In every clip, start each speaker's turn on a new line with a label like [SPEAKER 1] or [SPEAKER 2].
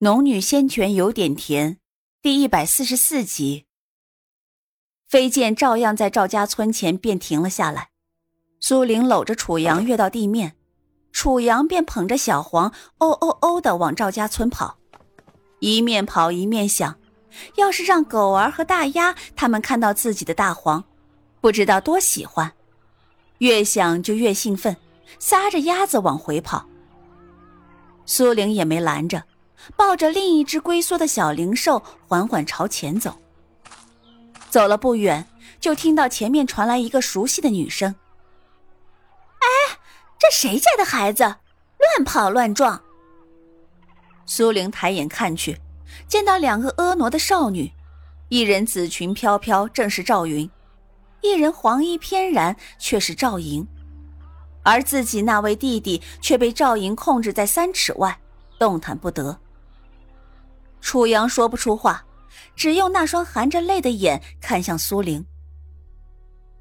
[SPEAKER 1] 农女仙泉有点甜，第一百四十四集。飞剑照样在赵家村前便停了下来。苏玲搂着楚阳跃到地面，楚阳便捧着小黄，哦哦哦的往赵家村跑，一面跑一面想：要是让狗儿和大鸭他们看到自己的大黄，不知道多喜欢。越想就越兴奋，撒着鸭子往回跑。苏玲也没拦着。抱着另一只龟缩的小灵兽，缓缓朝前走。走了不远，就听到前面传来一个熟悉的女声：“
[SPEAKER 2] 哎，这谁家的孩子，乱跑乱撞？”
[SPEAKER 1] 苏玲抬眼看去，见到两个婀娜的少女，一人紫裙飘飘，正是赵云；一人黄衣翩然，却是赵莹。而自己那位弟弟却被赵莹控制在三尺外，动弹不得。楚阳说不出话，只用那双含着泪的眼看向苏玲。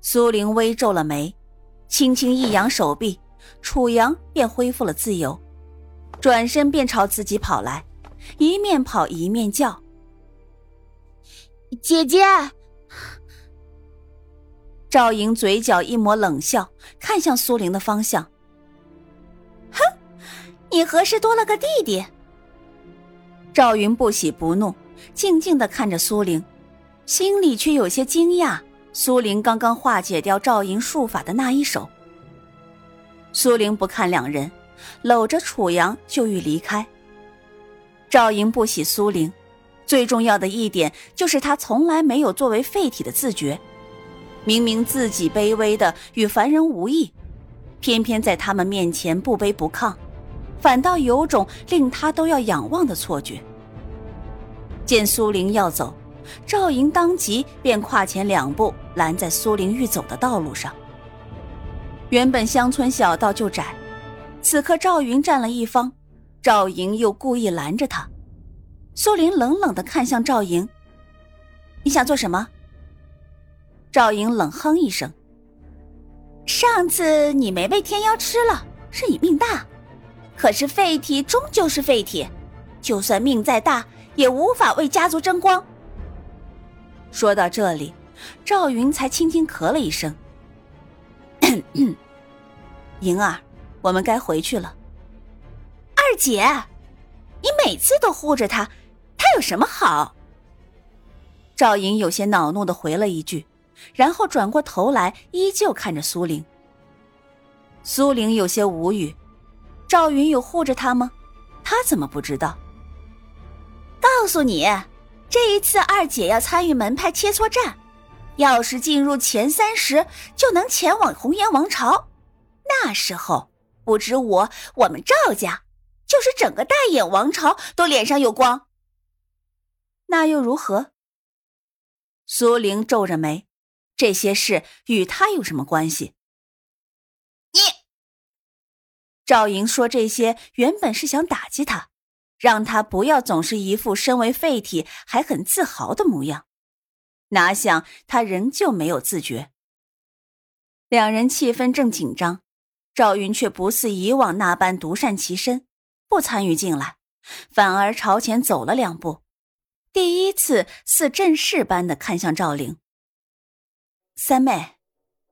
[SPEAKER 1] 苏玲微皱了眉，轻轻一扬手臂，楚阳便恢复了自由，转身便朝自己跑来，一面跑一面叫：“
[SPEAKER 2] 姐姐！”
[SPEAKER 1] 赵莹嘴角一抹冷笑，看向苏玲的方向：“
[SPEAKER 2] 哼，你何时多了个弟弟？”
[SPEAKER 1] 赵云不喜不怒，静静的看着苏玲，心里却有些惊讶。苏玲刚刚化解掉赵莹术法的那一手。苏玲不看两人，搂着楚阳就欲离开。赵莹不喜苏玲，最重要的一点就是她从来没有作为废体的自觉。明明自己卑微的与凡人无异，偏偏在他们面前不卑不亢。反倒有种令他都要仰望的错觉。见苏玲要走，赵莹当即便跨前两步拦在苏玲欲走的道路上。原本乡村小道就窄，此刻赵云站了一方，赵莹又故意拦着他。苏玲冷冷的看向赵莹：“你想做什么？”赵莹冷哼一声：“
[SPEAKER 2] 上次你没被天妖吃了，是你命大。”可是废体终究是废体，就算命再大，也无法为家族争光。
[SPEAKER 1] 说到这里，赵云才轻轻咳了一声：“ 莹儿，我们该回去了。”
[SPEAKER 2] 二姐，你每次都护着他，他有什么好？
[SPEAKER 1] 赵莹有些恼怒的回了一句，然后转过头来，依旧看着苏玲。苏玲有些无语。赵云有护着他吗？他怎么不知道？
[SPEAKER 2] 告诉你，这一次二姐要参与门派切磋战，要是进入前三十，就能前往红颜王朝。那时候，不止我，我们赵家，就是整个大眼王朝都脸上有光。
[SPEAKER 1] 那又如何？苏玲皱着眉，这些事与他有什么关系？赵莹说这些原本是想打击他，让他不要总是一副身为废体还很自豪的模样。哪想他仍旧没有自觉。两人气氛正紧张，赵云却不似以往那般独善其身，不参与进来，反而朝前走了两步，第一次似正式般的看向赵玲。三妹，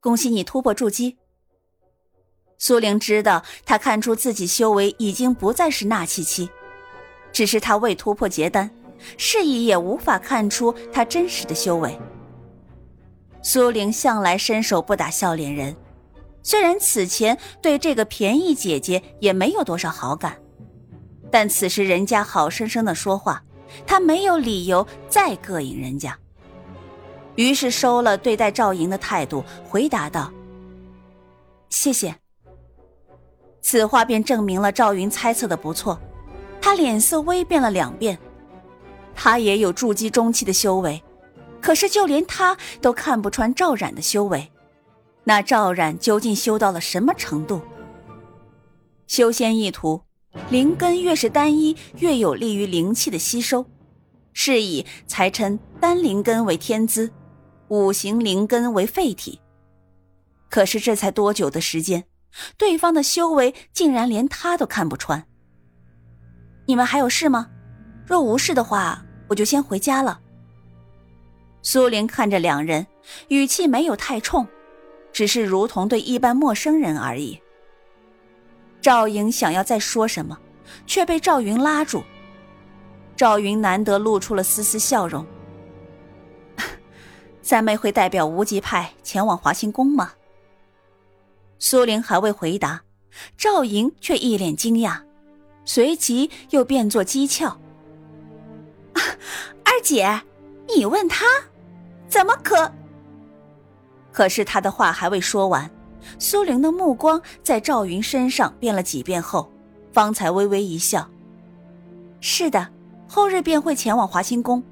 [SPEAKER 1] 恭喜你突破筑基。苏玲知道，他看出自己修为已经不再是纳气期，只是他未突破结丹，示意也无法看出他真实的修为。苏玲向来伸手不打笑脸人，虽然此前对这个便宜姐姐也没有多少好感，但此时人家好生生的说话，她没有理由再膈应人家，于是收了对待赵莹的态度，回答道：“谢谢。”此话便证明了赵云猜测的不错，他脸色微变了两遍。他也有筑基中期的修为，可是就连他都看不穿赵冉的修为，那赵冉究竟修到了什么程度？修仙一途，灵根越是单一，越有利于灵气的吸收，是以才称单灵根为天资，五行灵根为废体。可是这才多久的时间？对方的修为竟然连他都看不穿。你们还有事吗？若无事的话，我就先回家了。苏玲看着两人，语气没有太冲，只是如同对一般陌生人而已。赵莹想要再说什么，却被赵云拉住。赵云难得露出了丝丝笑容：“ 三妹会代表无极派前往华清宫吗？”苏玲还未回答，赵莹却一脸惊讶，随即又变作讥诮：“
[SPEAKER 2] 二姐，你问他？”怎么可？
[SPEAKER 1] 可是他的话还未说完，苏玲的目光在赵云身上变了几遍后，方才微微一笑：“是的，后日便会前往华清宫。”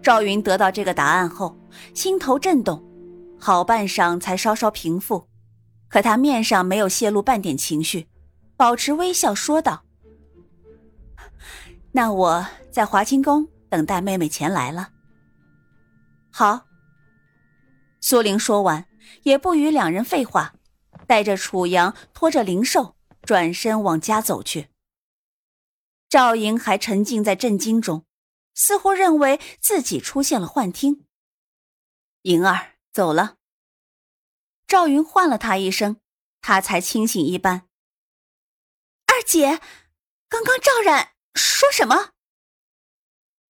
[SPEAKER 1] 赵云得到这个答案后，心头震动，好半晌才稍稍平复，可他面上没有泄露半点情绪，保持微笑说道：“那我在华清宫等待妹妹前来了。”好。苏玲说完，也不与两人废话，带着楚阳拖着灵兽，转身往家走去。赵莹还沉浸在震惊中，似乎认为自己出现了幻听。莹儿走了。赵云唤了他一声，他才清醒一般。
[SPEAKER 2] 二姐，刚刚赵冉说什么？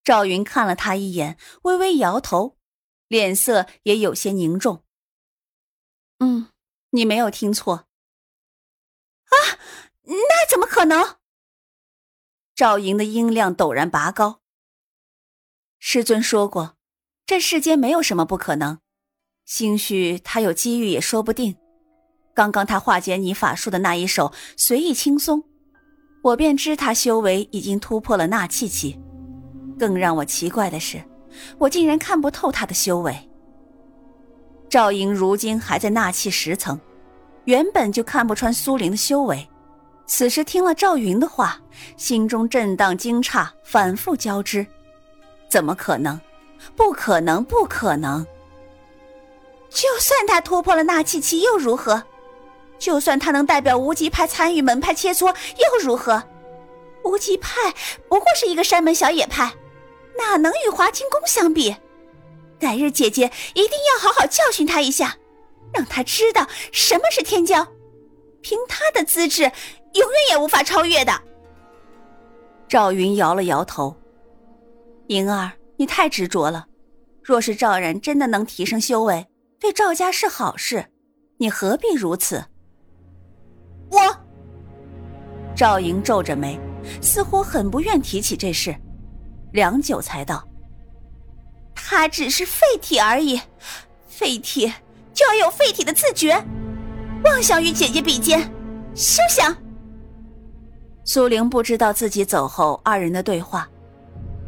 [SPEAKER 1] 赵云看了他一眼，微微摇头。脸色也有些凝重。嗯，你没有听错。
[SPEAKER 2] 啊，那怎么可能？
[SPEAKER 1] 赵莹的音量陡然拔高。师尊说过，这世间没有什么不可能。兴许他有机遇也说不定。刚刚他化解你法术的那一手随意轻松，我便知他修为已经突破了纳气期。更让我奇怪的是。我竟然看不透他的修为。赵莹如今还在纳气十层，原本就看不穿苏玲的修为，此时听了赵云的话，心中震荡惊诧，反复交织。怎么可能？不可能！不可能！
[SPEAKER 2] 就算他突破了纳气期又如何？就算他能代表无极派参与门派切磋又如何？无极派不过是一个山门小野派。哪能与华清宫相比？改日姐姐一定要好好教训他一下，让他知道什么是天骄。凭他的资质，永远也无法超越的。
[SPEAKER 1] 赵云摇了摇头：“莹儿，你太执着了。若是赵然真的能提升修为，对赵家是好事，你何必如此？”
[SPEAKER 2] 我。
[SPEAKER 1] 赵莹皱着眉，似乎很不愿提起这事。良久才道：“
[SPEAKER 2] 他只是废体而已，废体就要有废体的自觉，妄想与姐姐比肩，休想！”
[SPEAKER 1] 苏玲不知道自己走后二人的对话，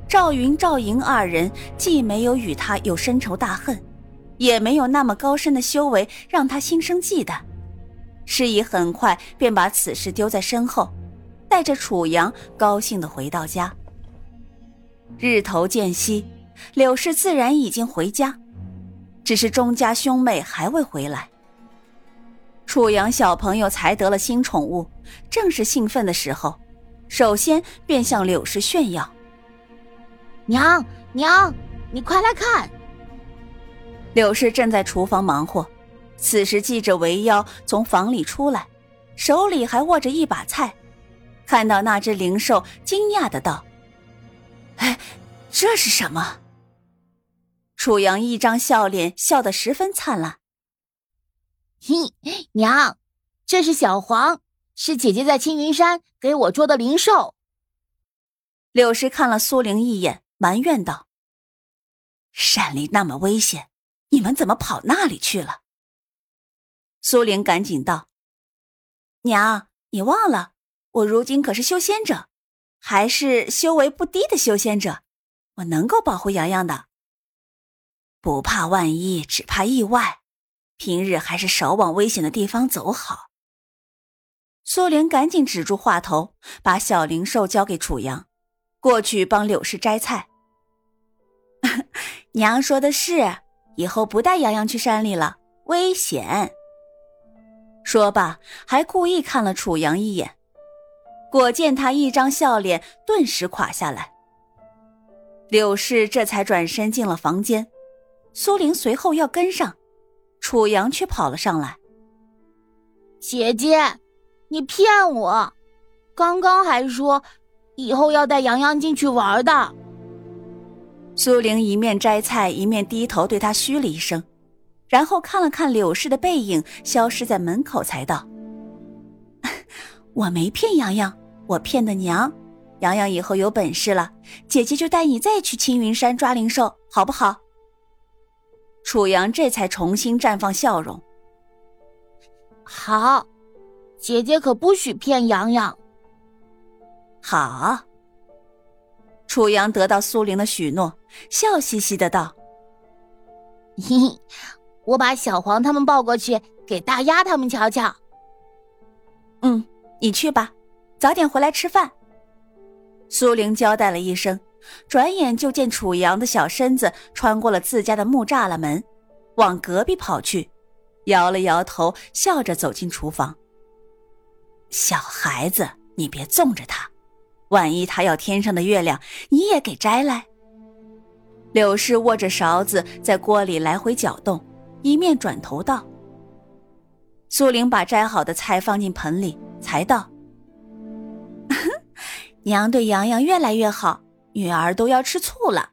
[SPEAKER 1] 赵云、赵莹二人既没有与他有深仇大恨，也没有那么高深的修为让他心生忌惮，施以很快便把此事丢在身后，带着楚阳高兴的回到家。日头渐西，柳氏自然已经回家，只是钟家兄妹还未回来。楚阳小朋友才得了新宠物，正是兴奋的时候，首先便向柳氏炫耀：“
[SPEAKER 3] 娘娘，你快来看！”
[SPEAKER 1] 柳氏正在厨房忙活，此时记着围腰从房里出来，手里还握着一把菜，看到那只灵兽，惊讶的道。哎，这是什么？楚阳一张笑脸，笑得十分灿烂。
[SPEAKER 3] 嘿，娘，这是小黄，是姐姐在青云山给我捉的灵兽。
[SPEAKER 1] 柳氏看了苏玲一眼，埋怨道：“山里那么危险，你们怎么跑那里去了？”苏玲赶紧道：“娘，你忘了，我如今可是修仙者。”还是修为不低的修仙者，我能够保护洋洋的。不怕万一，只怕意外。平日还是少往危险的地方走好。苏玲赶紧止住话头，把小灵兽交给楚阳，过去帮柳氏摘菜。娘说的是，以后不带洋洋去山里了，危险。说罢，还故意看了楚阳一眼。果见他一张笑脸顿时垮下来。柳氏这才转身进了房间，苏玲随后要跟上，楚阳却跑了上来：“
[SPEAKER 3] 姐姐，你骗我！刚刚还说以后要带洋洋进去玩的。”
[SPEAKER 1] 苏玲一面摘菜，一面低头对他嘘了一声，然后看了看柳氏的背影，消失在门口，才道：“我没骗洋洋。”我骗的娘，洋洋以后有本事了，姐姐就带你再去青云山抓灵兽，好不好？楚阳这才重新绽放笑容。
[SPEAKER 3] 好，姐姐可不许骗洋洋。
[SPEAKER 1] 好。楚阳得到苏玲的许诺，笑嘻嘻的道：“
[SPEAKER 3] 嘿嘿，我把小黄他们抱过去给大丫他们瞧瞧。”
[SPEAKER 1] 嗯，你去吧。早点回来吃饭。苏玲交代了一声，转眼就见楚阳的小身子穿过了自家的木栅栏门，往隔壁跑去，摇了摇头，笑着走进厨房。小孩子，你别纵着他，万一他要天上的月亮，你也给摘来。柳氏握着勺子在锅里来回搅动，一面转头道：“苏玲把摘好的菜放进盆里，才道。”娘对洋洋越来越好，女儿都要吃醋了。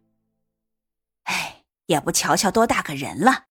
[SPEAKER 1] 哎，也不瞧瞧多大个人了。